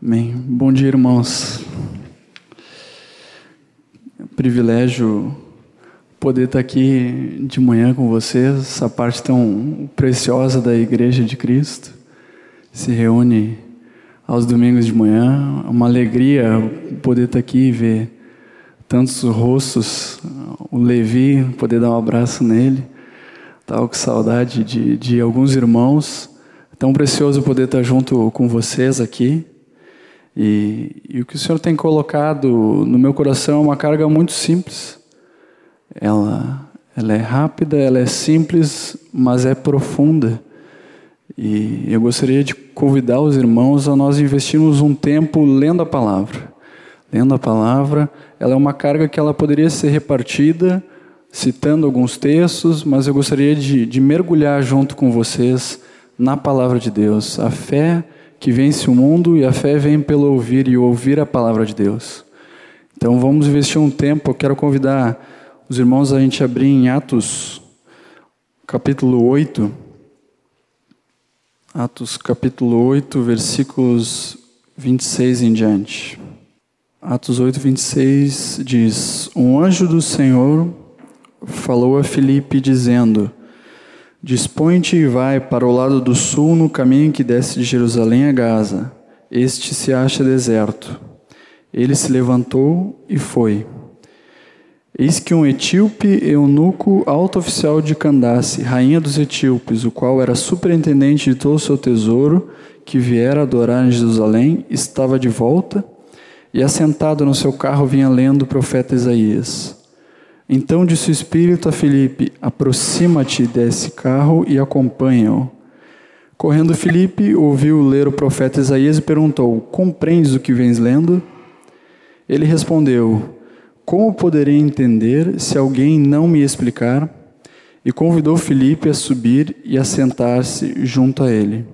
Amém. Bom dia, irmãos. É um privilégio poder estar aqui de manhã com vocês, essa parte tão preciosa da Igreja de Cristo. Se reúne aos domingos de manhã. É uma alegria poder estar aqui e ver tantos rostos. O Levi, poder dar um abraço nele. Estava com saudade de, de alguns irmãos. É tão precioso poder estar junto com vocês aqui. E, e, o que o Senhor tem colocado no meu coração é uma carga muito simples. Ela, ela é rápida, ela é simples, mas é profunda. E eu gostaria de convidar os irmãos a nós investirmos um tempo lendo a palavra. Lendo a palavra, ela é uma carga que ela poderia ser repartida, citando alguns textos, mas eu gostaria de, de mergulhar junto com vocês na palavra de Deus. A fé que vence o mundo e a fé vem pelo ouvir e ouvir a palavra de Deus. Então vamos investir um tempo. Eu quero convidar os irmãos a gente abrir em Atos, capítulo 8. Atos, capítulo 8, versículos 26 em diante. Atos 8, 26 diz: Um anjo do Senhor falou a Filipe, dizendo: Dispõe-te e vai para o lado do sul no caminho que desce de Jerusalém a Gaza. Este se acha deserto. Ele se levantou e foi. Eis que um etíope eunuco, alto oficial de Candace, rainha dos etíopes, o qual era superintendente de todo o seu tesouro, que viera adorar em Jerusalém, estava de volta e, assentado no seu carro, vinha lendo o profeta Isaías. Então disse o Espírito a Filipe: Aproxima-te desse carro e acompanha-o. Correndo Filipe, ouviu ler o profeta Isaías e perguntou: Compreendes o que vens lendo? Ele respondeu: Como poderei entender se alguém não me explicar? E convidou Filipe a subir e a sentar-se junto a ele.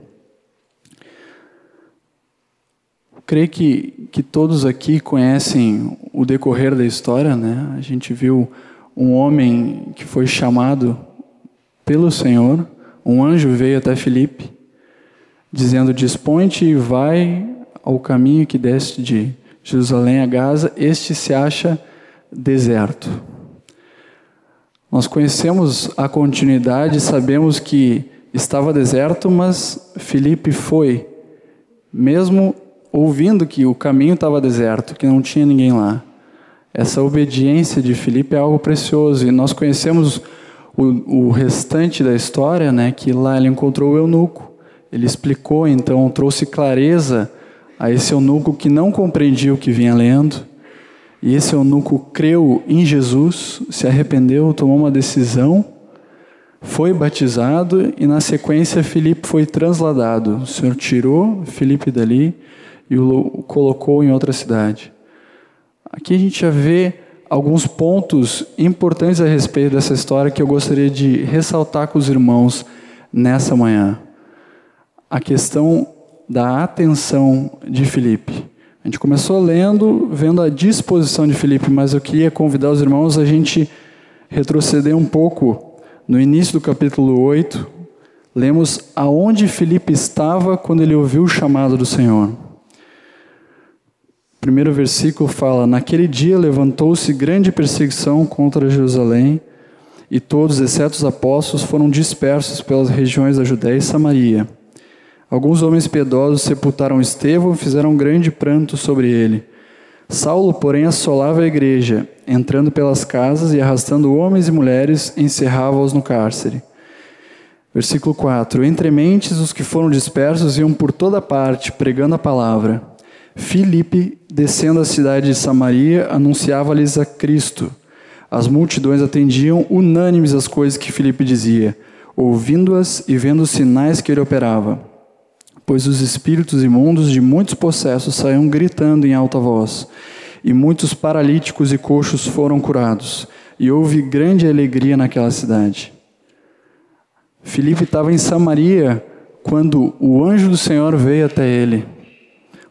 Creio que, que todos aqui conhecem o decorrer da história, né? A gente viu um homem que foi chamado pelo Senhor, um anjo veio até Filipe, dizendo: Dispõe-te e vai ao caminho que desce de Jerusalém a Gaza, este se acha deserto. Nós conhecemos a continuidade, sabemos que estava deserto, mas Filipe foi, mesmo ouvindo que o caminho estava deserto, que não tinha ninguém lá. Essa obediência de Filipe é algo precioso e nós conhecemos o, o restante da história, né? Que lá ele encontrou o eunuco. Ele explicou, então trouxe clareza a esse eunuco que não compreendia o que vinha lendo. E esse eunuco creu em Jesus, se arrependeu, tomou uma decisão, foi batizado e na sequência Filipe foi transladado. O Senhor tirou Filipe dali e o colocou em outra cidade. Aqui a gente já vê alguns pontos importantes a respeito dessa história que eu gostaria de ressaltar com os irmãos nessa manhã. A questão da atenção de Filipe. A gente começou lendo, vendo a disposição de Filipe, mas eu queria convidar os irmãos a gente retroceder um pouco no início do capítulo 8. Lemos aonde Filipe estava quando ele ouviu o chamado do Senhor primeiro versículo fala: Naquele dia levantou-se grande perseguição contra Jerusalém, e todos, exceto os apóstolos, foram dispersos pelas regiões da Judéia e Samaria. Alguns homens piedosos sepultaram Estevão e fizeram grande pranto sobre ele. Saulo, porém, assolava a igreja, entrando pelas casas e arrastando homens e mulheres, encerrava-os no cárcere. Versículo 4: Entre mentes, os que foram dispersos iam por toda parte, pregando a palavra. Filipe, descendo a cidade de Samaria, anunciava-lhes a Cristo. As multidões atendiam unânimes as coisas que Filipe dizia, ouvindo-as e vendo os sinais que ele operava. Pois os espíritos imundos de muitos possessos saíam gritando em alta voz, e muitos paralíticos e coxos foram curados, e houve grande alegria naquela cidade. Filipe estava em Samaria quando o anjo do Senhor veio até ele.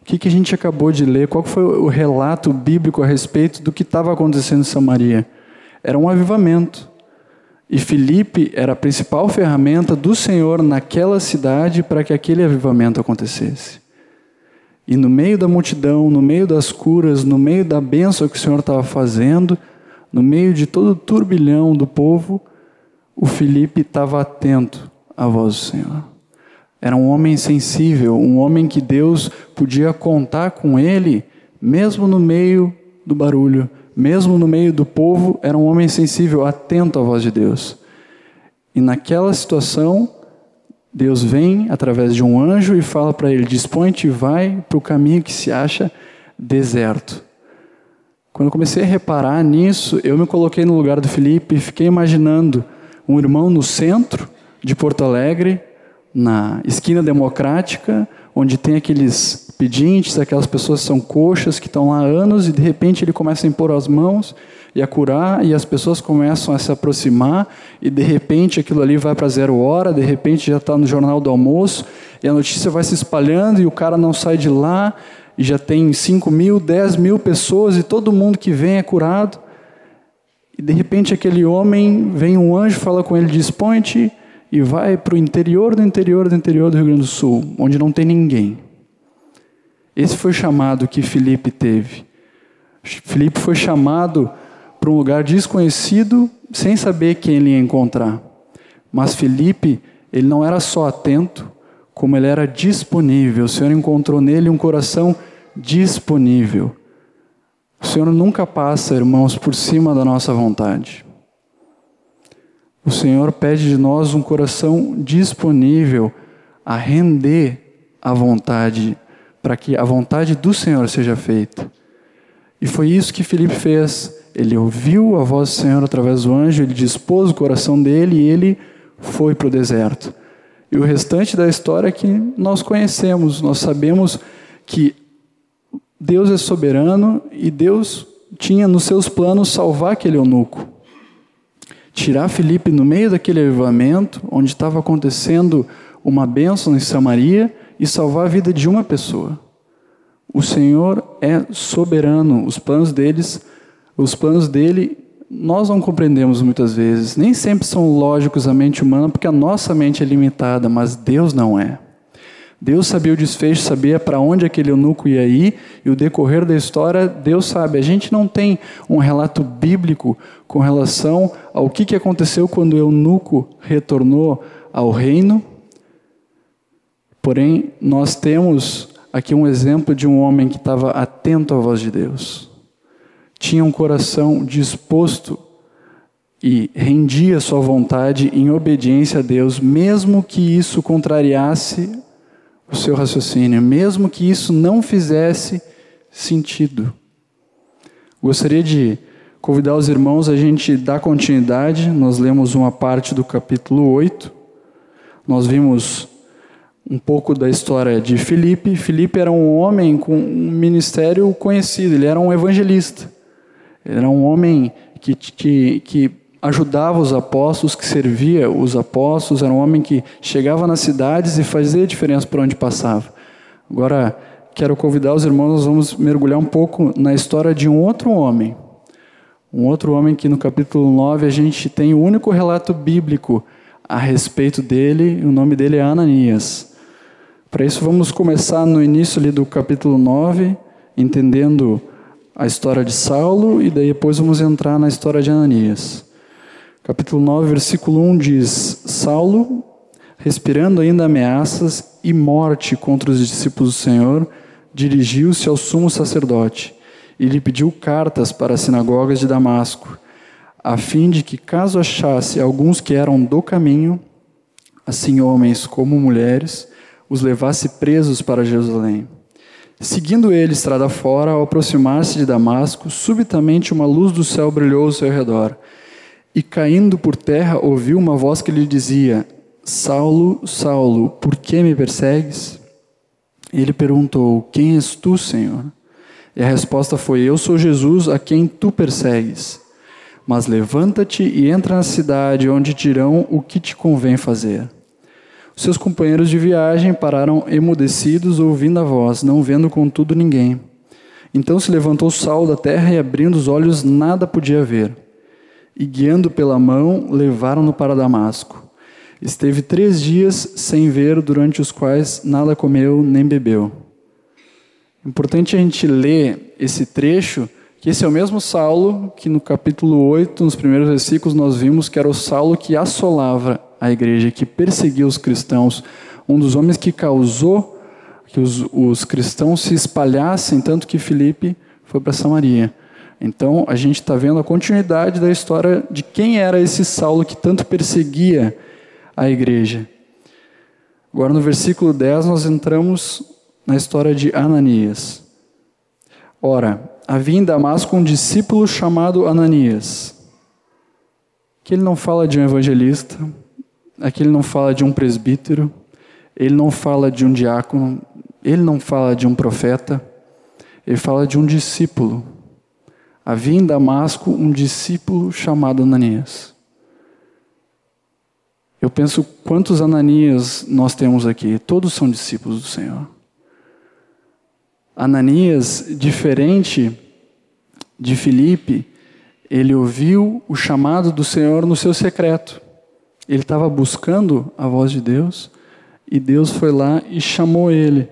O que, que a gente acabou de ler? Qual foi o relato bíblico a respeito do que estava acontecendo em Samaria? Era um avivamento. E Filipe era a principal ferramenta do Senhor naquela cidade para que aquele avivamento acontecesse. E no meio da multidão, no meio das curas, no meio da bênção que o Senhor estava fazendo, no meio de todo o turbilhão do povo, o Felipe estava atento à voz do Senhor. Era um homem sensível, um homem que Deus podia contar com ele, mesmo no meio do barulho, mesmo no meio do povo, era um homem sensível, atento à voz de Deus. E naquela situação, Deus vem através de um anjo e fala para ele: dispõe-te e vai para o caminho que se acha deserto. Quando eu comecei a reparar nisso, eu me coloquei no lugar do Felipe e fiquei imaginando um irmão no centro de Porto Alegre, na esquina democrática, onde tem aqueles pedintes, aquelas pessoas que são coxas, que estão lá há anos, e de repente ele começa a impor as mãos e a curar, e as pessoas começam a se aproximar, e de repente aquilo ali vai para zero hora, de repente já está no jornal do almoço, e a notícia vai se espalhando, e o cara não sai de lá, e já tem 5 mil, 10 mil pessoas, e todo mundo que vem é curado. E de repente aquele homem, vem um anjo, fala com ele, diz, ponte e vai para o interior do interior do interior do Rio Grande do Sul, onde não tem ninguém. Esse foi o chamado que Felipe teve. Felipe foi chamado para um lugar desconhecido, sem saber quem ele ia encontrar. Mas Felipe, ele não era só atento, como ele era disponível. O Senhor encontrou nele um coração disponível. O Senhor nunca passa, irmãos, por cima da nossa vontade. O Senhor pede de nós um coração disponível a render a vontade, para que a vontade do Senhor seja feita. E foi isso que Filipe fez. Ele ouviu a voz do Senhor através do anjo, ele dispôs o coração dele e ele foi para o deserto. E o restante da história é que nós conhecemos, nós sabemos que Deus é soberano e Deus tinha nos seus planos salvar aquele eunuco tirar Felipe no meio daquele avivamento, onde estava acontecendo uma bênção em Samaria, e salvar a vida de uma pessoa. O Senhor é soberano, os planos deles, os planos dele, nós não compreendemos muitas vezes, nem sempre são lógicos à mente humana, porque a nossa mente é limitada, mas Deus não é. Deus sabia o desfecho, sabia para onde aquele eunuco ia ir, e o decorrer da história, Deus sabe. A gente não tem um relato bíblico com relação ao que, que aconteceu quando o eunuco retornou ao reino. Porém, nós temos aqui um exemplo de um homem que estava atento à voz de Deus, tinha um coração disposto e rendia sua vontade em obediência a Deus, mesmo que isso contrariasse o seu raciocínio, mesmo que isso não fizesse sentido. Gostaria de convidar os irmãos a gente dar continuidade. Nós lemos uma parte do capítulo 8. Nós vimos um pouco da história de Filipe. Filipe era um homem com um ministério conhecido, ele era um evangelista. Ele era um homem que, que, que ajudava os apóstolos, que servia os apóstolos, era um homem que chegava nas cidades e fazia diferença por onde passava. Agora, quero convidar os irmãos, nós vamos mergulhar um pouco na história de um outro homem. Um outro homem que no capítulo 9 a gente tem o único relato bíblico a respeito dele, o nome dele é Ananias. Para isso, vamos começar no início ali do capítulo 9, entendendo a história de Saulo, e daí depois vamos entrar na história de Ananias. Capítulo 9, versículo 1 diz: Saulo, respirando ainda ameaças e morte contra os discípulos do Senhor, dirigiu-se ao sumo sacerdote e lhe pediu cartas para as sinagogas de Damasco, a fim de que, caso achasse alguns que eram do caminho, assim homens como mulheres, os levasse presos para Jerusalém. Seguindo ele estrada fora, ao aproximar-se de Damasco, subitamente uma luz do céu brilhou ao seu redor. E caindo por terra, ouviu uma voz que lhe dizia: Saulo, Saulo, por que me persegues? Ele perguntou: Quem és tu, Senhor? E a resposta foi: Eu sou Jesus, a quem tu persegues. Mas levanta-te e entra na cidade, onde dirão o que te convém fazer. Seus companheiros de viagem pararam emudecidos, ouvindo a voz, não vendo contudo ninguém. Então se levantou Saulo da terra e, abrindo os olhos, nada podia ver e, guiando pela mão, levaram-no para Damasco. Esteve três dias sem ver, durante os quais nada comeu nem bebeu. Importante a gente ler esse trecho, que esse é o mesmo Saulo que no capítulo 8, nos primeiros versículos, nós vimos que era o Saulo que assolava a igreja, que perseguia os cristãos, um dos homens que causou que os, os cristãos se espalhassem, tanto que Filipe foi para Samaria. Então a gente está vendo a continuidade da história de quem era esse Saulo que tanto perseguia a igreja. Agora no versículo 10 nós entramos na história de Ananias. Ora, havia em Damasco um discípulo chamado Ananias, que ele não fala de um evangelista, aqui ele não fala de um presbítero, ele não fala de um diácono, ele não fala de um profeta, ele fala de um discípulo. Havia em Damasco um discípulo chamado Ananias. Eu penso quantos Ananias nós temos aqui, todos são discípulos do Senhor. Ananias, diferente de Filipe, ele ouviu o chamado do Senhor no seu secreto. Ele estava buscando a voz de Deus e Deus foi lá e chamou ele.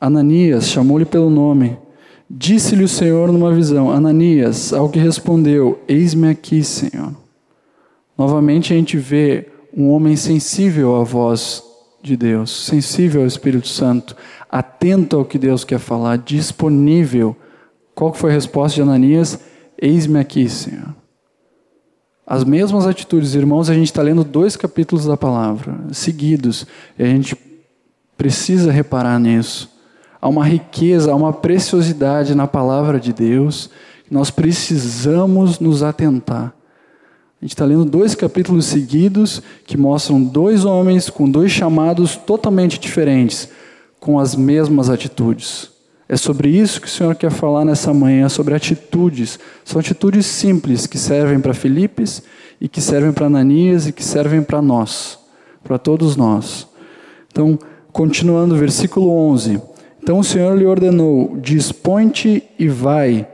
Ananias chamou-lhe pelo nome. Disse-lhe o Senhor numa visão: Ananias, ao que respondeu: Eis-me aqui, Senhor. Novamente a gente vê um homem sensível à voz de Deus, sensível ao Espírito Santo, atento ao que Deus quer falar, disponível. Qual foi a resposta de Ananias? Eis-me aqui, Senhor. As mesmas atitudes, irmãos, a gente está lendo dois capítulos da palavra seguidos, e a gente precisa reparar nisso. Há uma riqueza, há uma preciosidade na palavra de Deus nós precisamos nos atentar. A gente está lendo dois capítulos seguidos que mostram dois homens com dois chamados totalmente diferentes, com as mesmas atitudes. É sobre isso que o Senhor quer falar nessa manhã, sobre atitudes. São atitudes simples que servem para Filipes e que servem para Ananias e que servem para nós, para todos nós. Então, continuando, versículo 11. Então o Senhor lhe ordenou: Dispõe-te e vai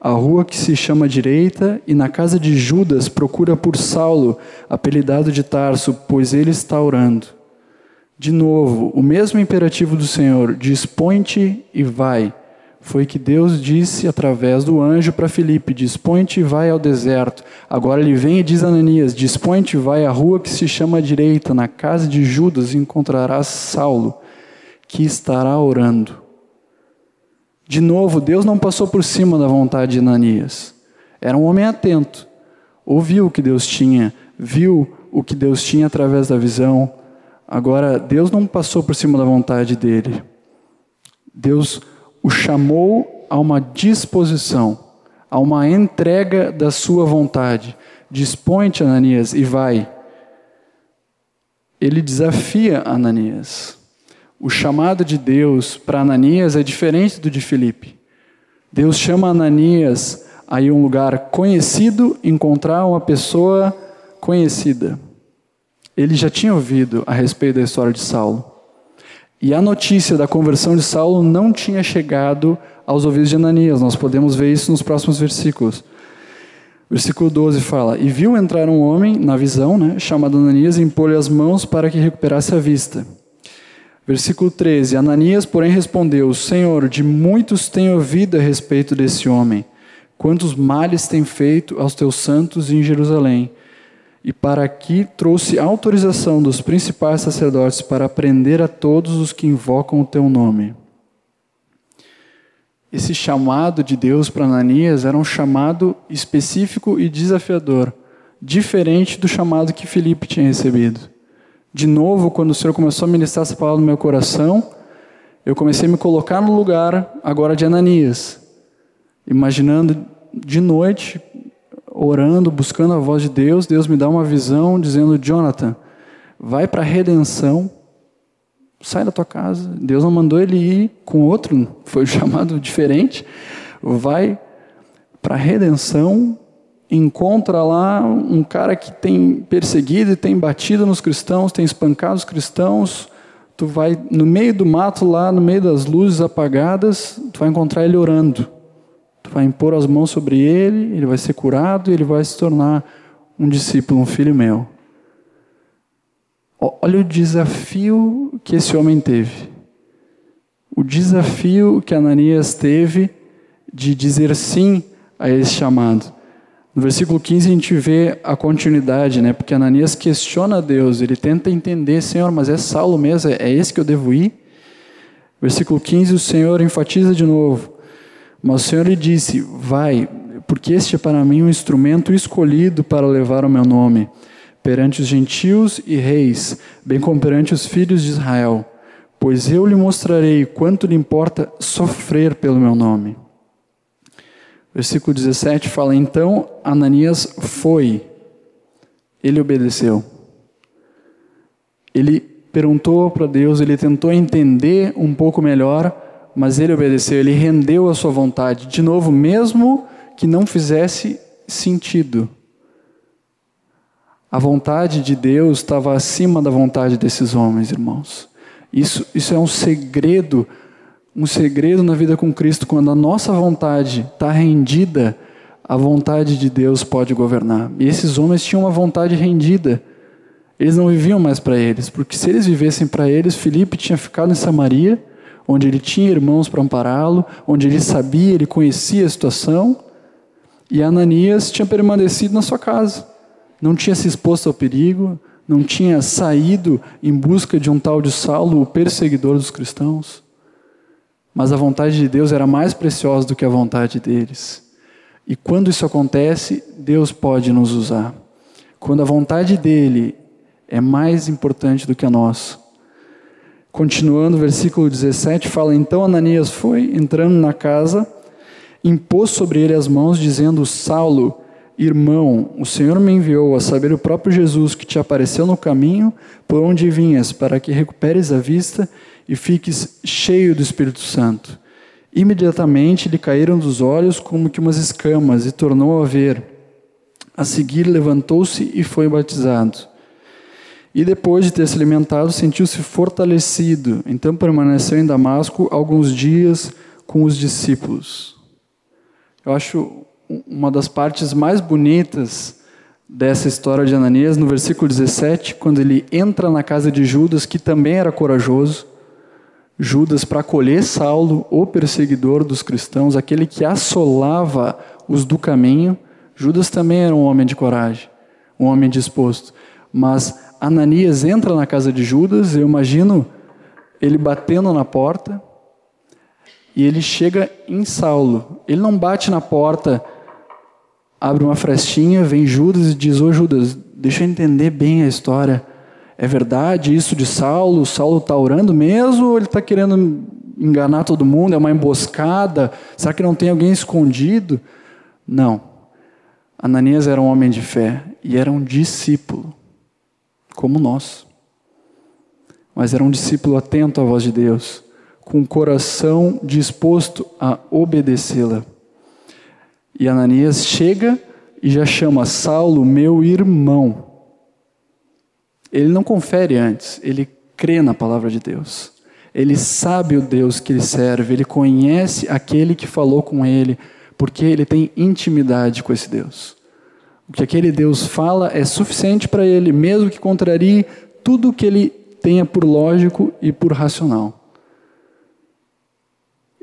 à rua que se chama Direita, e na casa de Judas procura por Saulo, apelidado de Tarso, pois ele está orando. De novo, o mesmo imperativo do Senhor: Dispõe-te e vai. Foi que Deus disse através do anjo para Filipe: Dispõe-te e vai ao deserto. Agora ele vem e diz a Ananias: Dispõe-te e vai à rua que se chama Direita, na casa de Judas encontrarás Saulo que estará orando. De novo, Deus não passou por cima da vontade de Ananias. Era um homem atento. Ouviu o que Deus tinha, viu o que Deus tinha através da visão. Agora, Deus não passou por cima da vontade dele. Deus o chamou a uma disposição, a uma entrega da sua vontade. Dispõe-te, Ananias, e vai. Ele desafia Ananias. O chamado de Deus para Ananias é diferente do de Filipe. Deus chama Ananias a ir a um lugar conhecido, encontrar uma pessoa conhecida. Ele já tinha ouvido a respeito da história de Saulo. E a notícia da conversão de Saulo não tinha chegado aos ouvidos de Ananias. Nós podemos ver isso nos próximos versículos. Versículo 12 fala: E viu entrar um homem na visão, né, chamado Ananias, e impor-lhe as mãos para que recuperasse a vista. Versículo 13: Ananias, porém, respondeu: Senhor, de muitos tenho ouvido a respeito desse homem, quantos males tem feito aos teus santos em Jerusalém. E para aqui trouxe autorização dos principais sacerdotes para prender a todos os que invocam o teu nome. Esse chamado de Deus para Ananias era um chamado específico e desafiador, diferente do chamado que Filipe tinha recebido de novo, quando o Senhor começou a ministrar essa palavra no meu coração, eu comecei a me colocar no lugar agora de Ananias, imaginando de noite, orando, buscando a voz de Deus, Deus me dá uma visão dizendo: Jonathan, vai para a redenção, sai da tua casa. Deus não mandou ele ir com outro, foi chamado diferente. Vai para a redenção encontra lá um cara que tem perseguido e tem batido nos cristãos, tem espancado os cristãos, tu vai no meio do mato lá, no meio das luzes apagadas, tu vai encontrar ele orando. Tu vai impor as mãos sobre ele, ele vai ser curado e ele vai se tornar um discípulo, um filho meu. Olha o desafio que esse homem teve. o desafio que Ananias teve de dizer sim a esse chamado. No versículo 15 a gente vê a continuidade, né? Porque Ananias questiona Deus, ele tenta entender, Senhor, mas é Saulo mesmo, é esse que eu devo ir? Versículo 15, o Senhor enfatiza de novo. Mas o Senhor lhe disse: Vai, porque este é para mim um instrumento escolhido para levar o meu nome perante os gentios e reis, bem como perante os filhos de Israel, pois eu lhe mostrarei quanto lhe importa sofrer pelo meu nome. Versículo 17 fala: Então Ananias foi, ele obedeceu. Ele perguntou para Deus, ele tentou entender um pouco melhor, mas ele obedeceu, ele rendeu a sua vontade. De novo, mesmo que não fizesse sentido. A vontade de Deus estava acima da vontade desses homens, irmãos. Isso, isso é um segredo, um segredo na vida com Cristo. Quando a nossa vontade está rendida, a vontade de Deus pode governar. E esses homens tinham uma vontade rendida. Eles não viviam mais para eles, porque se eles vivessem para eles, Felipe tinha ficado em Samaria, onde ele tinha irmãos para ampará-lo, onde ele sabia, ele conhecia a situação, e Ananias tinha permanecido na sua casa não tinha se exposto ao perigo, não tinha saído em busca de um tal de Saulo, o perseguidor dos cristãos. Mas a vontade de Deus era mais preciosa do que a vontade deles. E quando isso acontece, Deus pode nos usar. Quando a vontade dele é mais importante do que a nossa. Continuando, versículo 17 fala: Então Ananias foi, entrando na casa, impôs sobre ele as mãos, dizendo: Saulo, Irmão, o Senhor me enviou a saber o próprio Jesus que te apareceu no caminho por onde vinhas, para que recuperes a vista e fiques cheio do Espírito Santo. Imediatamente lhe caíram dos olhos como que umas escamas e tornou a ver. A seguir levantou-se e foi batizado. E depois de ter se alimentado, sentiu-se fortalecido. Então permaneceu em Damasco alguns dias com os discípulos. Eu acho uma das partes mais bonitas dessa história de Ananias, no versículo 17, quando ele entra na casa de Judas, que também era corajoso, Judas para acolher Saulo, o perseguidor dos cristãos, aquele que assolava os do caminho. Judas também era um homem de coragem, um homem disposto. Mas Ananias entra na casa de Judas, eu imagino ele batendo na porta, e ele chega em Saulo. Ele não bate na porta abre uma frestinha, vem Judas e diz: Ô Judas, deixa eu entender bem a história. É verdade isso de Saulo? Saulo está orando mesmo ou ele está querendo enganar todo mundo? É uma emboscada? Será que não tem alguém escondido? Não. Ananias era um homem de fé e era um discípulo, como nós. Mas era um discípulo atento à voz de Deus, com o coração disposto a obedecê-la. E Ananias chega e já chama Saulo, meu irmão. Ele não confere antes, ele crê na palavra de Deus. Ele sabe o Deus que ele serve, ele conhece aquele que falou com ele, porque ele tem intimidade com esse Deus. O que aquele Deus fala é suficiente para ele, mesmo que contrarie tudo o que ele tenha por lógico e por racional.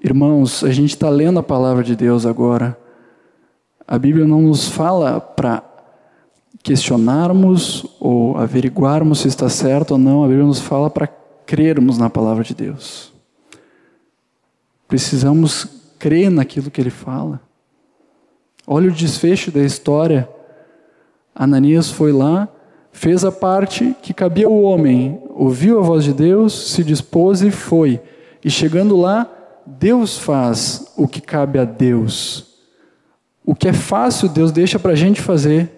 Irmãos, a gente está lendo a palavra de Deus agora. A Bíblia não nos fala para questionarmos ou averiguarmos se está certo ou não, a Bíblia nos fala para crermos na palavra de Deus. Precisamos crer naquilo que ele fala. Olha o desfecho da história. Ananias foi lá, fez a parte que cabia ao homem, ouviu a voz de Deus, se dispôs e foi. E chegando lá, Deus faz o que cabe a Deus. O que é fácil, Deus deixa para a gente fazer.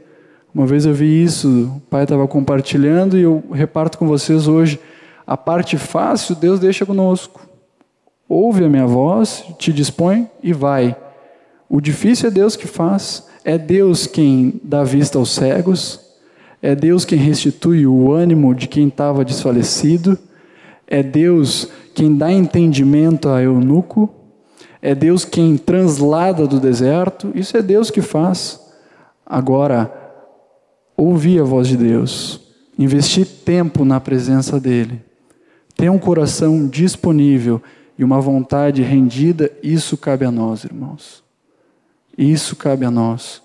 Uma vez eu vi isso, o pai estava compartilhando e eu reparto com vocês hoje. A parte fácil, Deus deixa conosco. Ouve a minha voz, te dispõe e vai. O difícil é Deus que faz. É Deus quem dá vista aos cegos. É Deus quem restitui o ânimo de quem estava desfalecido. É Deus quem dá entendimento a eunuco é Deus quem translada do deserto, isso é Deus que faz. Agora, ouvir a voz de Deus, investir tempo na presença dEle, ter um coração disponível e uma vontade rendida, isso cabe a nós, irmãos. Isso cabe a nós.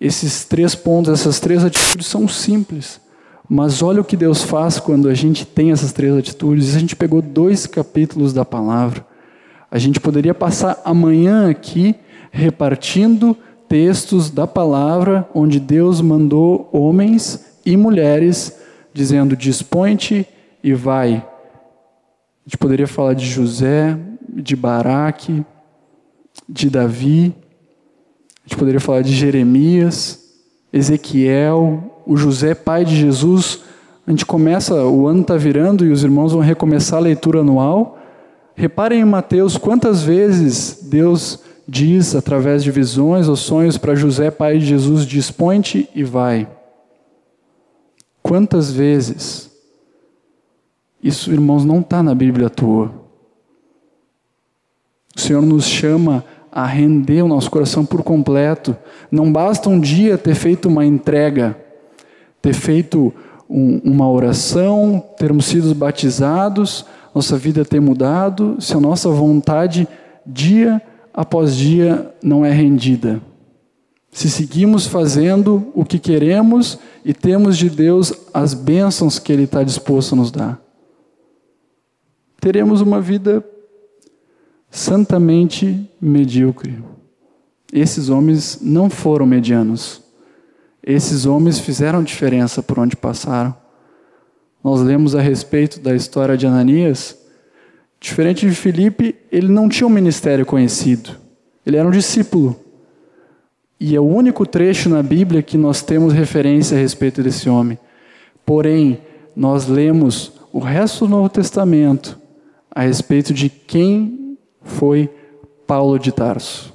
Esses três pontos, essas três atitudes são simples, mas olha o que Deus faz quando a gente tem essas três atitudes. A gente pegou dois capítulos da palavra. A gente poderia passar amanhã aqui repartindo textos da palavra onde Deus mandou homens e mulheres dizendo: dispõe-te e vai. A gente poderia falar de José, de Baraque, de Davi, a gente poderia falar de Jeremias, Ezequiel, o José, pai de Jesus. A gente começa, o ano está virando e os irmãos vão recomeçar a leitura anual. Reparem em Mateus quantas vezes Deus diz, através de visões ou sonhos, para José, pai de Jesus: dispõe-te e vai. Quantas vezes? Isso, irmãos, não está na Bíblia à toa. O Senhor nos chama a render o nosso coração por completo. Não basta um dia ter feito uma entrega, ter feito um, uma oração, termos sido batizados, nossa vida ter mudado, se a nossa vontade, dia após dia, não é rendida. Se seguimos fazendo o que queremos e temos de Deus as bênçãos que Ele está disposto a nos dar, teremos uma vida santamente medíocre. Esses homens não foram medianos. Esses homens fizeram diferença por onde passaram. Nós lemos a respeito da história de Ananias. Diferente de Filipe, ele não tinha um ministério conhecido. Ele era um discípulo. E é o único trecho na Bíblia que nós temos referência a respeito desse homem. Porém, nós lemos o resto do Novo Testamento a respeito de quem foi Paulo de Tarso.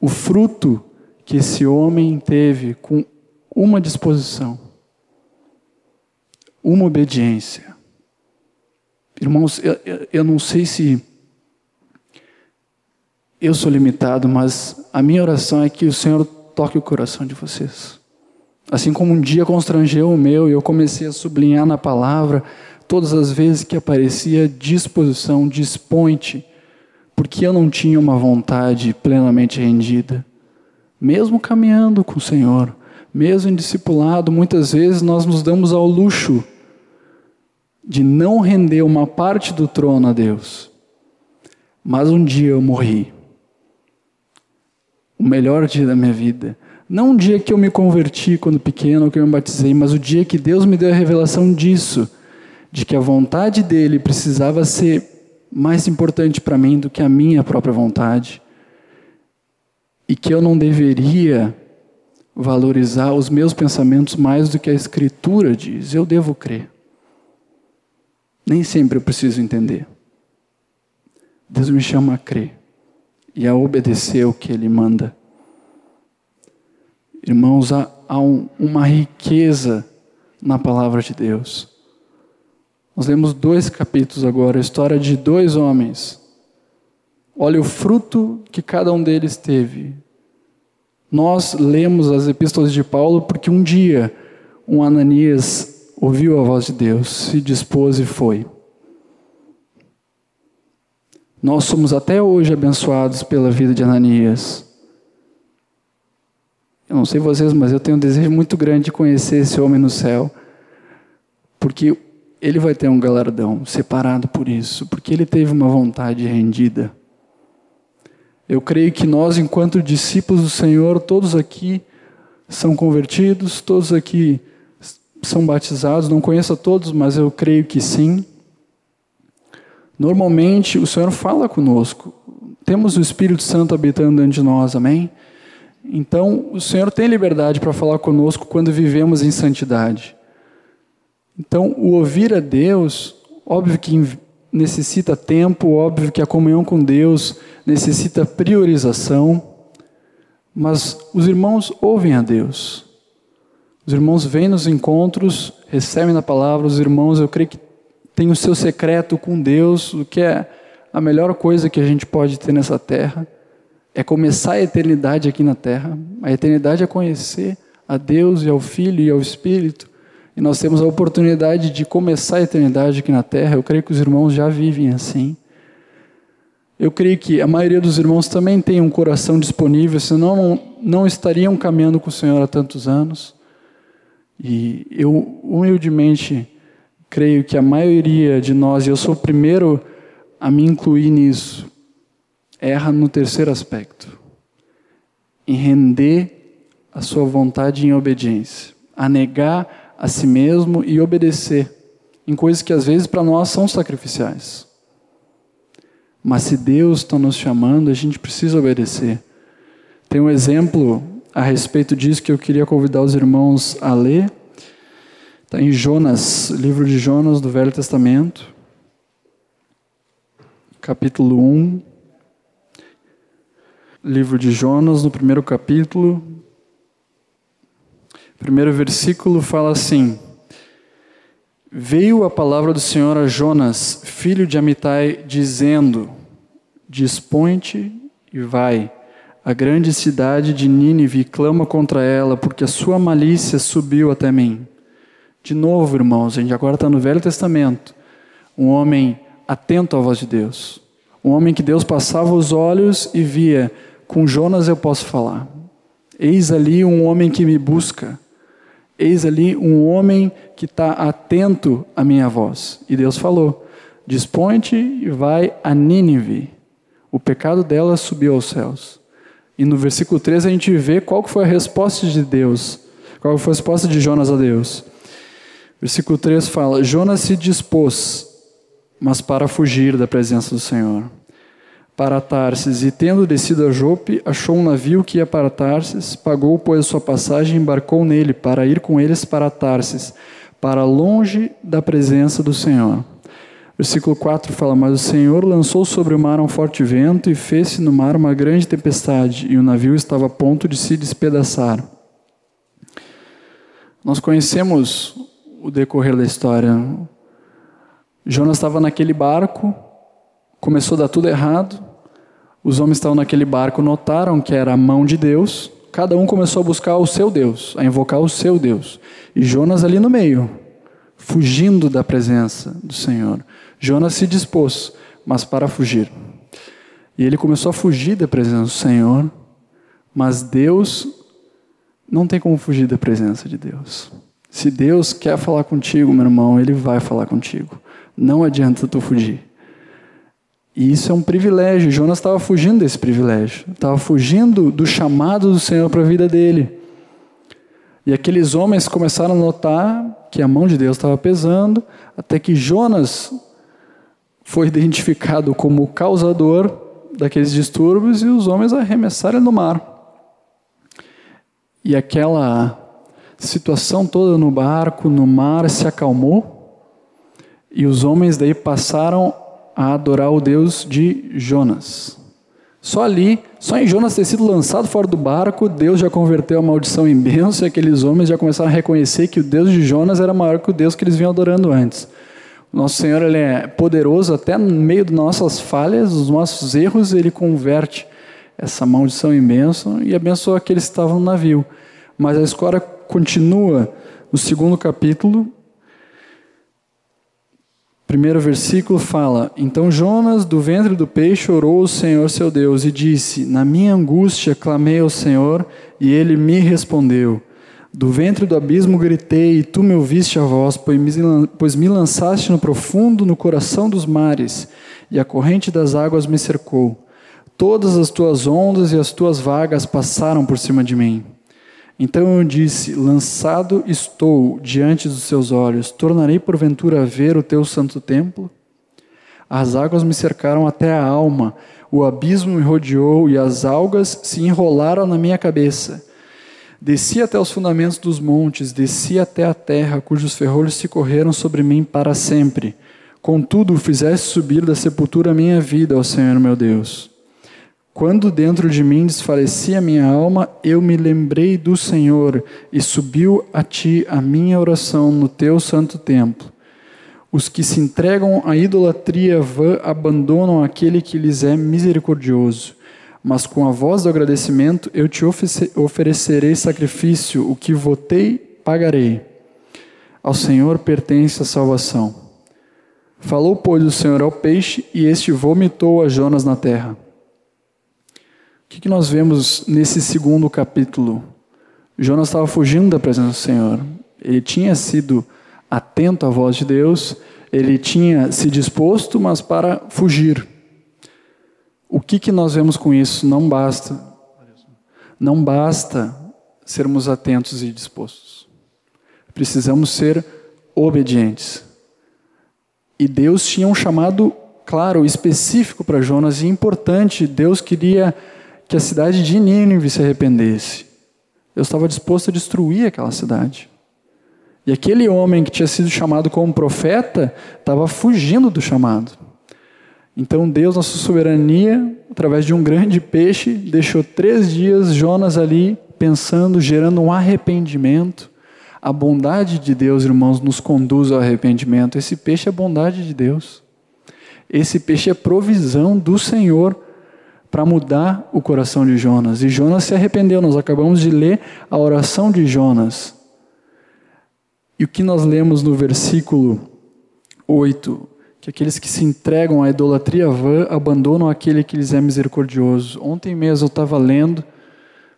O fruto que esse homem teve com uma disposição, uma obediência. Irmãos, eu, eu não sei se eu sou limitado, mas a minha oração é que o Senhor toque o coração de vocês. Assim como um dia constrangeu o meu e eu comecei a sublinhar na palavra todas as vezes que aparecia disposição, dispõe-te, porque eu não tinha uma vontade plenamente rendida. Mesmo caminhando com o Senhor, mesmo em discipulado, muitas vezes nós nos damos ao luxo de não render uma parte do trono a Deus. Mas um dia eu morri. O melhor dia da minha vida. Não o dia que eu me converti quando pequeno, que eu me batizei, mas o dia que Deus me deu a revelação disso de que a vontade dele precisava ser mais importante para mim do que a minha própria vontade e que eu não deveria valorizar os meus pensamentos mais do que a Escritura diz. Eu devo crer. Nem sempre eu preciso entender. Deus me chama a crer e a obedecer o que Ele manda. Irmãos, há, há um, uma riqueza na palavra de Deus. Nós lemos dois capítulos agora, a história de dois homens. Olha o fruto que cada um deles teve. Nós lemos as epístolas de Paulo porque um dia um Ananias ouviu a voz de Deus, se dispôs e foi. Nós somos até hoje abençoados pela vida de Ananias. Eu não sei vocês, mas eu tenho um desejo muito grande de conhecer esse homem no céu. Porque ele vai ter um galardão separado por isso, porque ele teve uma vontade rendida. Eu creio que nós, enquanto discípulos do Senhor, todos aqui são convertidos, todos aqui são batizados. Não conheço a todos, mas eu creio que sim. Normalmente o Senhor fala conosco. Temos o Espírito Santo habitando dentro de nós, amém? Então o Senhor tem liberdade para falar conosco quando vivemos em santidade. Então, o ouvir a Deus, óbvio que necessita tempo, óbvio que a comunhão com Deus necessita priorização, mas os irmãos ouvem a Deus. Os irmãos vêm nos encontros, recebem a palavra, os irmãos, eu creio que têm o seu secreto com Deus, o que é a melhor coisa que a gente pode ter nessa terra. É começar a eternidade aqui na terra. A eternidade é conhecer a Deus e ao Filho e ao Espírito e nós temos a oportunidade de começar a eternidade aqui na terra. Eu creio que os irmãos já vivem assim. Eu creio que a maioria dos irmãos também tem um coração disponível, senão não, não estariam caminhando com o Senhor há tantos anos. E eu humildemente creio que a maioria de nós, e eu sou o primeiro a me incluir nisso, erra no terceiro aspecto: em render a sua vontade em obediência, a negar a si mesmo e obedecer em coisas que às vezes para nós são sacrificiais. Mas se Deus está nos chamando, a gente precisa obedecer. Tem um exemplo a respeito disso que eu queria convidar os irmãos a ler. Está em Jonas, livro de Jonas do Velho Testamento, capítulo 1. Livro de Jonas, no primeiro capítulo. Primeiro versículo fala assim: Veio a palavra do Senhor a Jonas, filho de Amitai, dizendo: Dispõe-te e vai. A grande cidade de Nínive clama contra ela, porque a sua malícia subiu até mim. De novo, irmãos, a gente agora está no Velho Testamento. Um homem atento à voz de Deus. Um homem que Deus passava os olhos e via: com Jonas eu posso falar. Eis ali um homem que me busca. Eis ali um homem que está atento à minha voz. E Deus falou: Dispõe-te e vai a Nínive o pecado dela subiu aos céus. E no versículo 3 a gente vê qual foi a resposta de Deus, qual foi a resposta de Jonas a Deus. Versículo 3 fala: Jonas se dispôs, mas para fugir da presença do Senhor, para Tarsis, e tendo descido a Jope, achou um navio que ia para Tarsis, pagou, pois, sua passagem e embarcou nele, para ir com eles para Tarsis, para longe da presença do Senhor. Versículo 4 fala: Mas o Senhor lançou sobre o mar um forte vento e fez-se no mar uma grande tempestade, e o navio estava a ponto de se despedaçar. Nós conhecemos o decorrer da história. Jonas estava naquele barco, começou a dar tudo errado. Os homens estavam naquele barco notaram que era a mão de Deus. Cada um começou a buscar o seu Deus, a invocar o seu Deus. E Jonas ali no meio, fugindo da presença do Senhor. Jonas se dispôs, mas para fugir. E ele começou a fugir da presença do Senhor, mas Deus não tem como fugir da presença de Deus. Se Deus quer falar contigo, meu irmão, ele vai falar contigo. Não adianta tu fugir. E isso é um privilégio. Jonas estava fugindo desse privilégio. Estava fugindo do chamado do Senhor para a vida dele. E aqueles homens começaram a notar que a mão de Deus estava pesando, até que Jonas foi identificado como o causador daqueles distúrbios e os homens arremessaram no mar. E aquela situação toda no barco, no mar, se acalmou e os homens daí passaram a adorar o Deus de Jonas. Só ali, só em Jonas ter sido lançado fora do barco, Deus já converteu a maldição em bênção e aqueles homens já começaram a reconhecer que o Deus de Jonas era maior que o Deus que eles vinham adorando antes. Nosso Senhor ele é poderoso até no meio das nossas falhas, dos nossos erros, ele converte essa maldição bênção e abençoa aqueles que estavam no navio. Mas a história continua no segundo capítulo. Primeiro versículo fala: Então Jonas, do ventre do peixe, orou ao Senhor seu Deus e disse: Na minha angústia clamei ao Senhor e ele me respondeu. Do ventre do abismo gritei, e tu me ouviste a voz, pois me lançaste no profundo, no coração dos mares, e a corrente das águas me cercou. Todas as tuas ondas e as tuas vagas passaram por cima de mim. Então eu disse: Lançado estou diante dos seus olhos, tornarei porventura a ver o teu santo templo? As águas me cercaram até a alma, o abismo me rodeou e as algas se enrolaram na minha cabeça. Desci até os fundamentos dos montes, desci até a terra, cujos ferrolhos se correram sobre mim para sempre. Contudo, fizeste subir da sepultura a minha vida, ó Senhor meu Deus. Quando dentro de mim desfalecia minha alma, eu me lembrei do Senhor e subiu a ti a minha oração no teu santo templo. Os que se entregam à idolatria vã abandonam aquele que lhes é misericordioso mas com a voz do agradecimento eu te oferecerei sacrifício, o que votei, pagarei. Ao Senhor pertence a salvação. Falou, pois, o Senhor ao peixe, e este vomitou a Jonas na terra. O que, que nós vemos nesse segundo capítulo? Jonas estava fugindo da presença do Senhor. Ele tinha sido atento à voz de Deus, ele tinha se disposto, mas para fugir. O que, que nós vemos com isso? Não basta. Não basta sermos atentos e dispostos. Precisamos ser obedientes. E Deus tinha um chamado claro, específico para Jonas e importante. Deus queria que a cidade de Nínive se arrependesse. Deus estava disposto a destruir aquela cidade. E aquele homem que tinha sido chamado como profeta estava fugindo do chamado. Então Deus, na sua soberania, através de um grande peixe, deixou três dias Jonas ali pensando, gerando um arrependimento. A bondade de Deus, irmãos, nos conduz ao arrependimento. Esse peixe é bondade de Deus. Esse peixe é provisão do Senhor para mudar o coração de Jonas. E Jonas se arrependeu. Nós acabamos de ler a oração de Jonas. E o que nós lemos no versículo 8? Que aqueles que se entregam à idolatria vã abandonam aquele que lhes é misericordioso. Ontem mesmo eu estava lendo,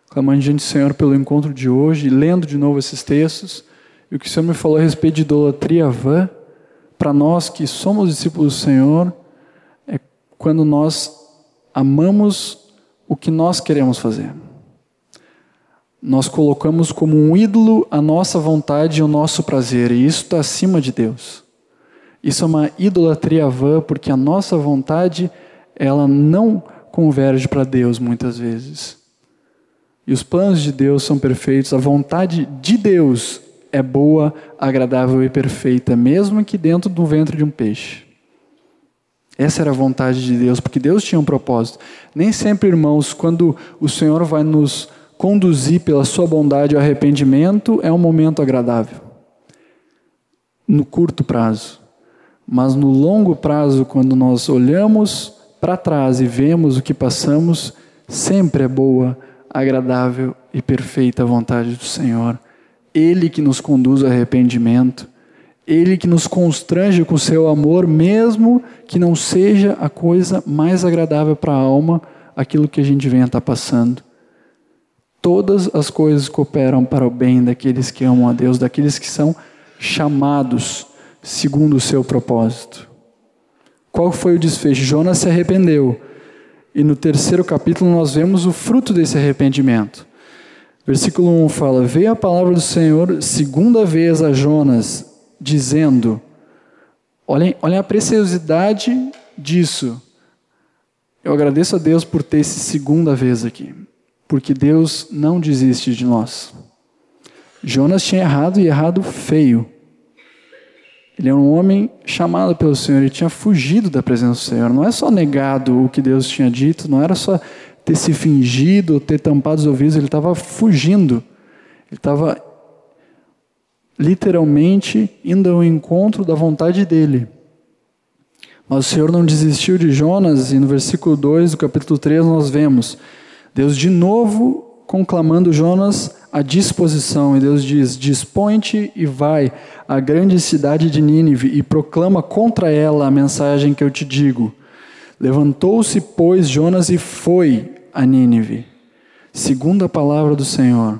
clamando diante do Senhor pelo encontro de hoje, lendo de novo esses textos, e o que o Senhor me falou a respeito de idolatria vã, para nós que somos discípulos do Senhor, é quando nós amamos o que nós queremos fazer nós colocamos como um ídolo a nossa vontade e o nosso prazer, e isso está acima de Deus. Isso é uma idolatria vã, porque a nossa vontade, ela não converge para Deus muitas vezes. E os planos de Deus são perfeitos, a vontade de Deus é boa, agradável e perfeita, mesmo que dentro do ventre de um peixe. Essa era a vontade de Deus, porque Deus tinha um propósito. Nem sempre, irmãos, quando o Senhor vai nos conduzir pela sua bondade ao arrependimento é um momento agradável. No curto prazo. Mas no longo prazo, quando nós olhamos para trás e vemos o que passamos, sempre é boa, agradável e perfeita a vontade do Senhor. Ele que nos conduz ao arrependimento, Ele que nos constrange com seu amor, mesmo que não seja a coisa mais agradável para a alma, aquilo que a gente venha estar passando. Todas as coisas cooperam para o bem daqueles que amam a Deus, daqueles que são chamados segundo o seu propósito. Qual foi o desfecho? Jonas se arrependeu. E no terceiro capítulo nós vemos o fruto desse arrependimento. Versículo 1 fala: Veio a palavra do Senhor segunda vez a Jonas, dizendo: Olhem, olhem a preciosidade disso. Eu agradeço a Deus por ter esse segunda vez aqui porque Deus não desiste de nós. Jonas tinha errado e errado feio. Ele é um homem chamado pelo Senhor, ele tinha fugido da presença do Senhor. Não é só negado o que Deus tinha dito, não era só ter se fingido, ter tampado os ouvidos, ele estava fugindo. Ele estava literalmente indo ao encontro da vontade dele. Mas o Senhor não desistiu de Jonas, e no versículo 2 do capítulo 3 nós vemos: Deus de novo conclamando Jonas à disposição, e Deus diz: Dispõe-te e vai à grande cidade de Nínive e proclama contra ela a mensagem que eu te digo. Levantou-se, pois, Jonas e foi a Nínive, segundo a palavra do Senhor.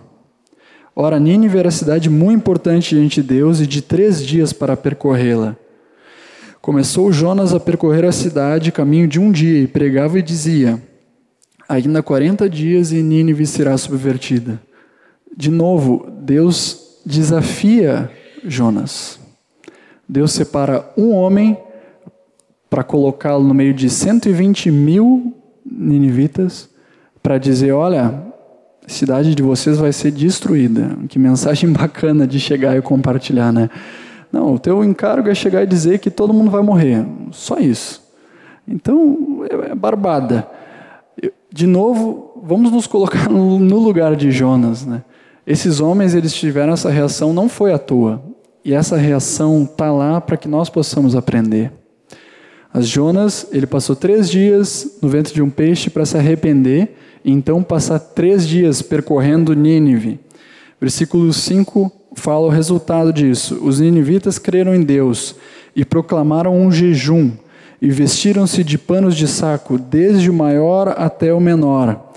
Ora, Nínive era cidade muito importante diante de Deus e de três dias para percorrê-la. Começou Jonas a percorrer a cidade, caminho de um dia, e pregava e dizia: ainda 40 dias e Nínive será subvertida. De novo, Deus desafia Jonas. Deus separa um homem para colocá-lo no meio de 120 mil ninivitas para dizer: olha, a cidade de vocês vai ser destruída. Que mensagem bacana de chegar e compartilhar, né? Não, o teu encargo é chegar e dizer que todo mundo vai morrer. Só isso. Então, é barbada de novo, vamos nos colocar no lugar de Jonas, né? Esses homens, eles tiveram essa reação, não foi à toa. E essa reação está lá para que nós possamos aprender. As Jonas, ele passou três dias no ventre de um peixe para se arrepender, e então passar três dias percorrendo Nínive. Versículo 5 fala o resultado disso. Os ninivitas creram em Deus e proclamaram um jejum e vestiram-se de panos de saco, desde o maior até o menor.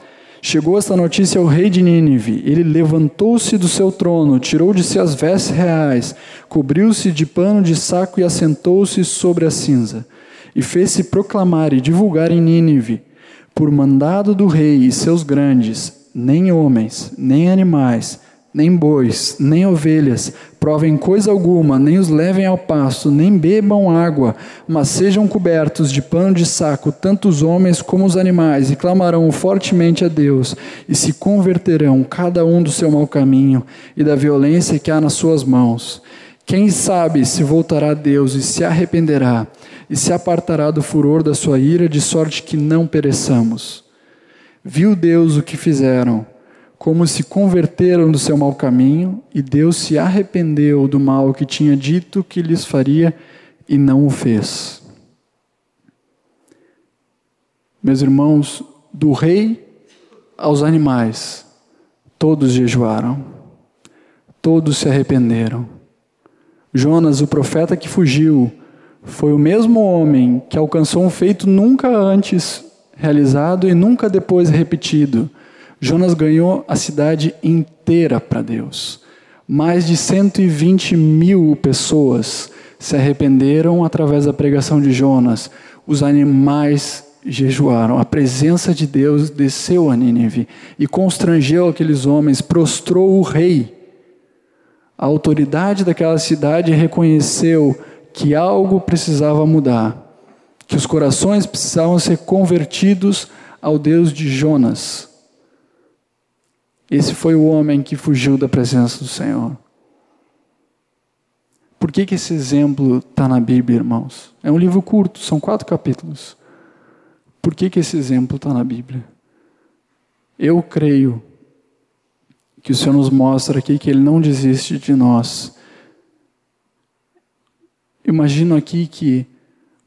Chegou esta notícia ao rei de Nínive. Ele levantou-se do seu trono, tirou de si as vestes reais, cobriu-se de pano de saco e assentou-se sobre a cinza. E fez-se proclamar e divulgar em Nínive, por mandado do rei e seus grandes, nem homens, nem animais, nem bois, nem ovelhas, provem coisa alguma, nem os levem ao pasto, nem bebam água, mas sejam cobertos de pano de saco, tanto os homens como os animais, e clamarão fortemente a Deus, e se converterão cada um do seu mau caminho e da violência que há nas suas mãos. Quem sabe se voltará a Deus e se arrependerá, e se apartará do furor da sua ira, de sorte que não pereçamos. Viu Deus o que fizeram como se converteram do seu mau caminho, e Deus se arrependeu do mal que tinha dito que lhes faria e não o fez. Meus irmãos, do rei aos animais, todos jejuaram, todos se arrependeram. Jonas, o profeta que fugiu, foi o mesmo homem que alcançou um feito nunca antes realizado e nunca depois repetido Jonas ganhou a cidade inteira para Deus. Mais de 120 mil pessoas se arrependeram através da pregação de Jonas. Os animais jejuaram. A presença de Deus desceu a Nínive e constrangeu aqueles homens, prostrou o rei. A autoridade daquela cidade reconheceu que algo precisava mudar, que os corações precisavam ser convertidos ao Deus de Jonas. Esse foi o homem que fugiu da presença do Senhor. Por que, que esse exemplo está na Bíblia, irmãos? É um livro curto, são quatro capítulos. Por que, que esse exemplo está na Bíblia? Eu creio que o Senhor nos mostra aqui que Ele não desiste de nós. Imagino aqui que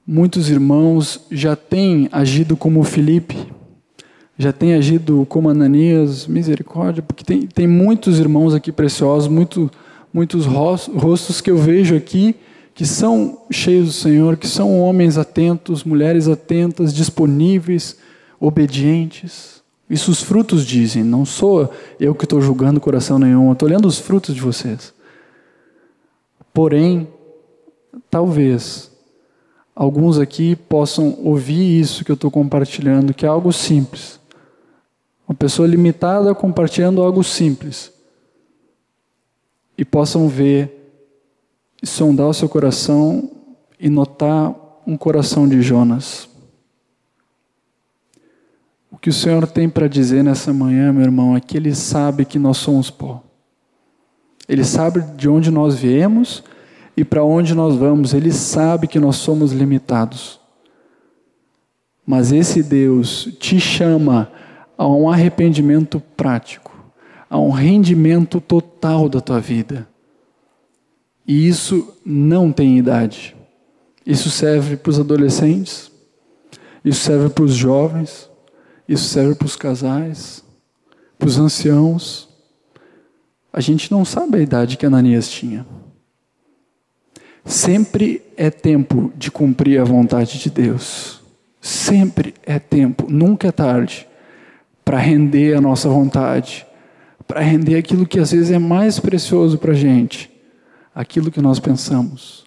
muitos irmãos já têm agido como Felipe já tem agido como Ananias, misericórdia, porque tem, tem muitos irmãos aqui preciosos, muito, muitos rostos que eu vejo aqui que são cheios do Senhor, que são homens atentos, mulheres atentas, disponíveis, obedientes. Isso os frutos dizem, não sou eu que estou julgando coração nenhum, estou olhando os frutos de vocês. Porém, talvez alguns aqui possam ouvir isso que eu estou compartilhando, que é algo simples uma pessoa limitada compartilhando algo simples. E possam ver sondar o seu coração e notar um coração de Jonas. O que o Senhor tem para dizer nessa manhã, meu irmão, é que Ele sabe que nós somos pó. Ele sabe de onde nós viemos e para onde nós vamos. Ele sabe que nós somos limitados. Mas esse Deus te chama a um arrependimento prático, a um rendimento total da tua vida. E isso não tem idade. Isso serve para os adolescentes, isso serve para os jovens, isso serve para os casais, para os anciãos. A gente não sabe a idade que Ananias tinha. Sempre é tempo de cumprir a vontade de Deus. Sempre é tempo, nunca é tarde para render a nossa vontade, para render aquilo que às vezes é mais precioso para a gente, aquilo que nós pensamos,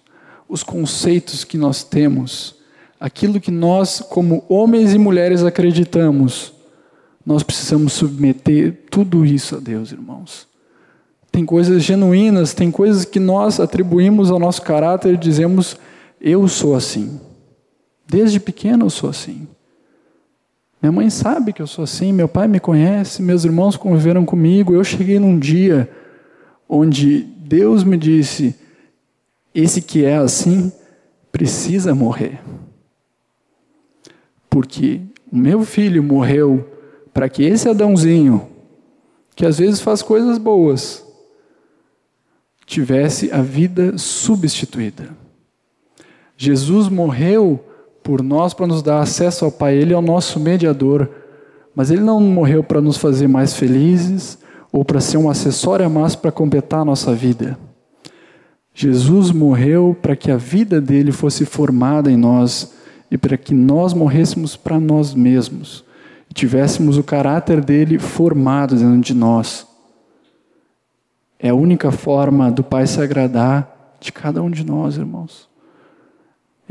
os conceitos que nós temos, aquilo que nós, como homens e mulheres, acreditamos. Nós precisamos submeter tudo isso a Deus, irmãos. Tem coisas genuínas, tem coisas que nós atribuímos ao nosso caráter e dizemos: eu sou assim. Desde pequeno eu sou assim. Minha mãe sabe que eu sou assim, meu pai me conhece, meus irmãos conviveram comigo. Eu cheguei num dia onde Deus me disse: esse que é assim precisa morrer. Porque o meu filho morreu para que esse Adãozinho, que às vezes faz coisas boas, tivesse a vida substituída. Jesus morreu por nós para nos dar acesso ao Pai. Ele é o nosso mediador. Mas ele não morreu para nos fazer mais felizes ou para ser um acessório a mais para completar a nossa vida. Jesus morreu para que a vida dele fosse formada em nós e para que nós morrêssemos para nós mesmos e tivéssemos o caráter dele formado dentro de nós. É a única forma do Pai se agradar de cada um de nós, irmãos.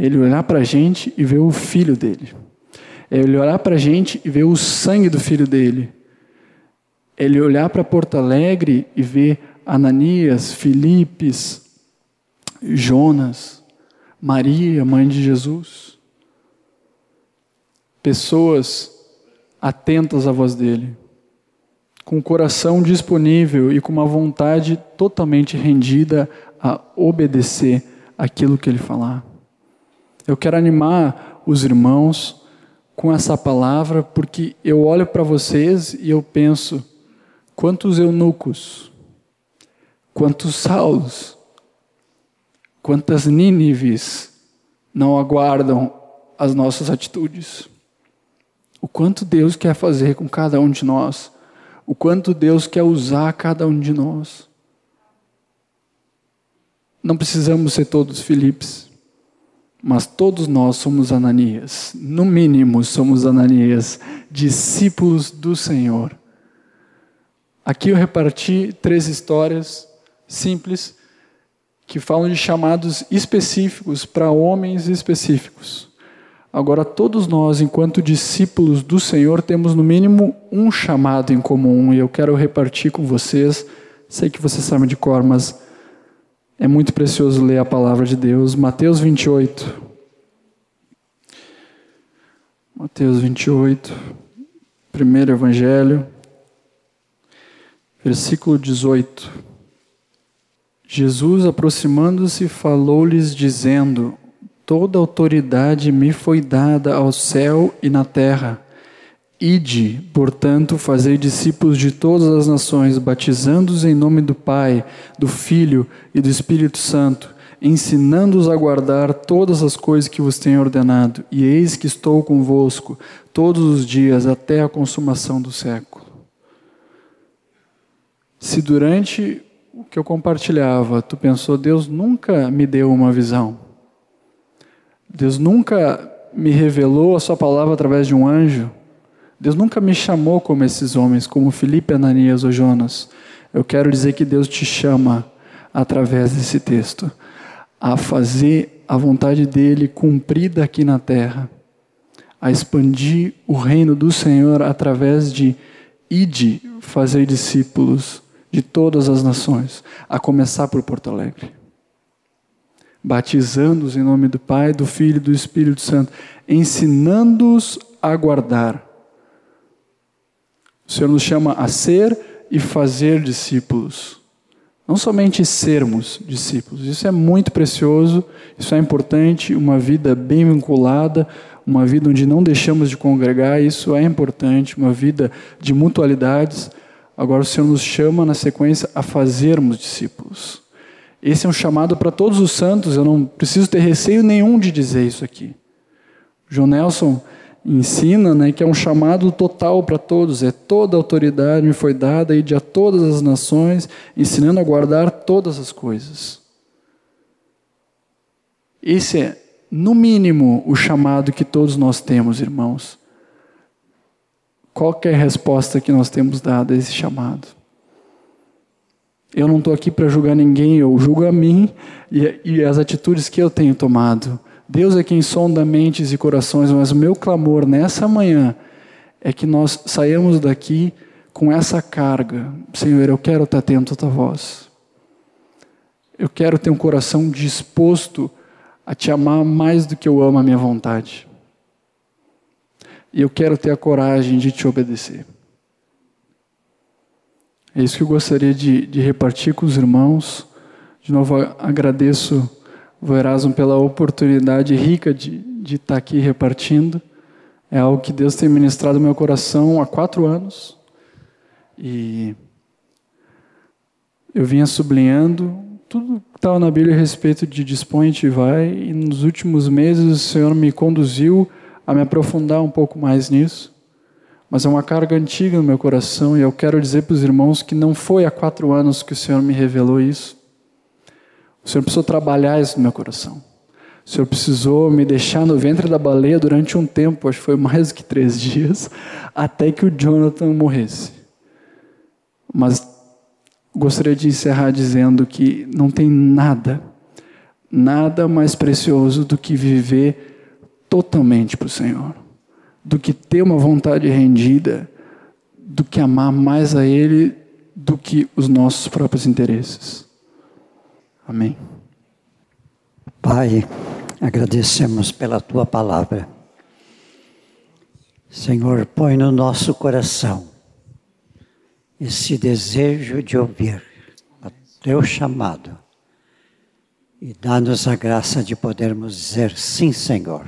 Ele olhar para a gente e ver o filho dele. É ele olhar para a gente e ver o sangue do filho dele. É ele olhar para Porto Alegre e ver Ananias, Filipes, Jonas, Maria, mãe de Jesus. Pessoas atentas à voz dele, com o coração disponível e com uma vontade totalmente rendida a obedecer aquilo que ele falar. Eu quero animar os irmãos com essa palavra, porque eu olho para vocês e eu penso: quantos eunucos, quantos Saulos, quantas Nínives não aguardam as nossas atitudes. O quanto Deus quer fazer com cada um de nós, o quanto Deus quer usar cada um de nós. Não precisamos ser todos Filipes, mas todos nós somos Ananias. No mínimo, somos Ananias, discípulos do Senhor. Aqui eu reparti três histórias simples que falam de chamados específicos para homens específicos. Agora, todos nós, enquanto discípulos do Senhor, temos no mínimo um chamado em comum e eu quero repartir com vocês. Sei que vocês sabem de cor, mas é muito precioso ler a palavra de Deus. Mateus 28. Mateus 28, primeiro Evangelho, versículo 18. Jesus, aproximando-se, falou-lhes, dizendo: Toda autoridade me foi dada ao céu e na terra. Ide, portanto, fazei discípulos de todas as nações, batizando-os em nome do Pai, do Filho e do Espírito Santo, ensinando-os a guardar todas as coisas que vos tenho ordenado. E eis que estou convosco todos os dias até a consumação do século. Se durante o que eu compartilhava, tu pensou, Deus nunca me deu uma visão. Deus nunca me revelou a sua palavra através de um anjo. Deus nunca me chamou como esses homens, como Felipe, Ananias ou Jonas. Eu quero dizer que Deus te chama através desse texto a fazer a vontade dele cumprida aqui na terra, a expandir o reino do Senhor através de ide fazer discípulos de todas as nações, a começar por Porto Alegre. Batizando-os em nome do Pai, do Filho e do Espírito Santo, ensinando-os a guardar. O Senhor nos chama a ser e fazer discípulos. Não somente sermos discípulos, isso é muito precioso, isso é importante, uma vida bem vinculada, uma vida onde não deixamos de congregar, isso é importante, uma vida de mutualidades, Agora o Senhor nos chama na sequência a fazermos discípulos. Esse é um chamado para todos os santos, eu não preciso ter receio nenhum de dizer isso aqui. João Nelson ensina né, que é um chamado total para todos, é toda autoridade me foi dada e de a todas as nações, ensinando a guardar todas as coisas. Esse é, no mínimo, o chamado que todos nós temos, irmãos. Qual é a resposta que nós temos dado a esse chamado? Eu não estou aqui para julgar ninguém, eu julgo a mim e, e, as atitudes que eu tenho tomado. Deus é quem sonda mentes e corações, mas o meu clamor nessa manhã é que nós saímos daqui com essa carga. Senhor, eu quero estar atento à tua voz. Eu quero ter um coração disposto a te amar mais do que eu amo a minha vontade. E eu quero ter a coragem de te obedecer. É isso que eu gostaria de, de repartir com os irmãos. De novo, agradeço o Erasmo pela oportunidade rica de, de estar aqui repartindo. É algo que Deus tem ministrado no meu coração há quatro anos. E eu vinha sublinhando tudo que estava na Bíblia a respeito de dispõe e vai. E nos últimos meses o Senhor me conduziu a me aprofundar um pouco mais nisso. mas é uma carga antiga no meu coração e eu quero dizer para os irmãos que não foi há quatro anos que o Senhor me revelou isso. O Senhor precisou trabalhar isso no meu coração. O Senhor precisou me deixar no ventre da baleia durante um tempo, acho que foi mais do que três dias, até que o Jonathan morresse. Mas gostaria de encerrar dizendo que não tem nada, nada mais precioso do que viver totalmente para o Senhor, do que ter uma vontade rendida, do que amar mais a Ele do que os nossos próprios interesses. Amém. Pai, agradecemos pela tua palavra. Senhor, põe no nosso coração esse desejo de ouvir o teu chamado e dá-nos a graça de podermos dizer sim, Senhor.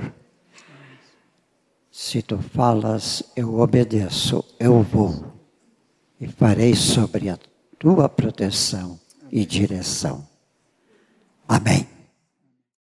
Se tu falas, eu obedeço, eu vou e farei sobre a tua proteção e direção. Amém.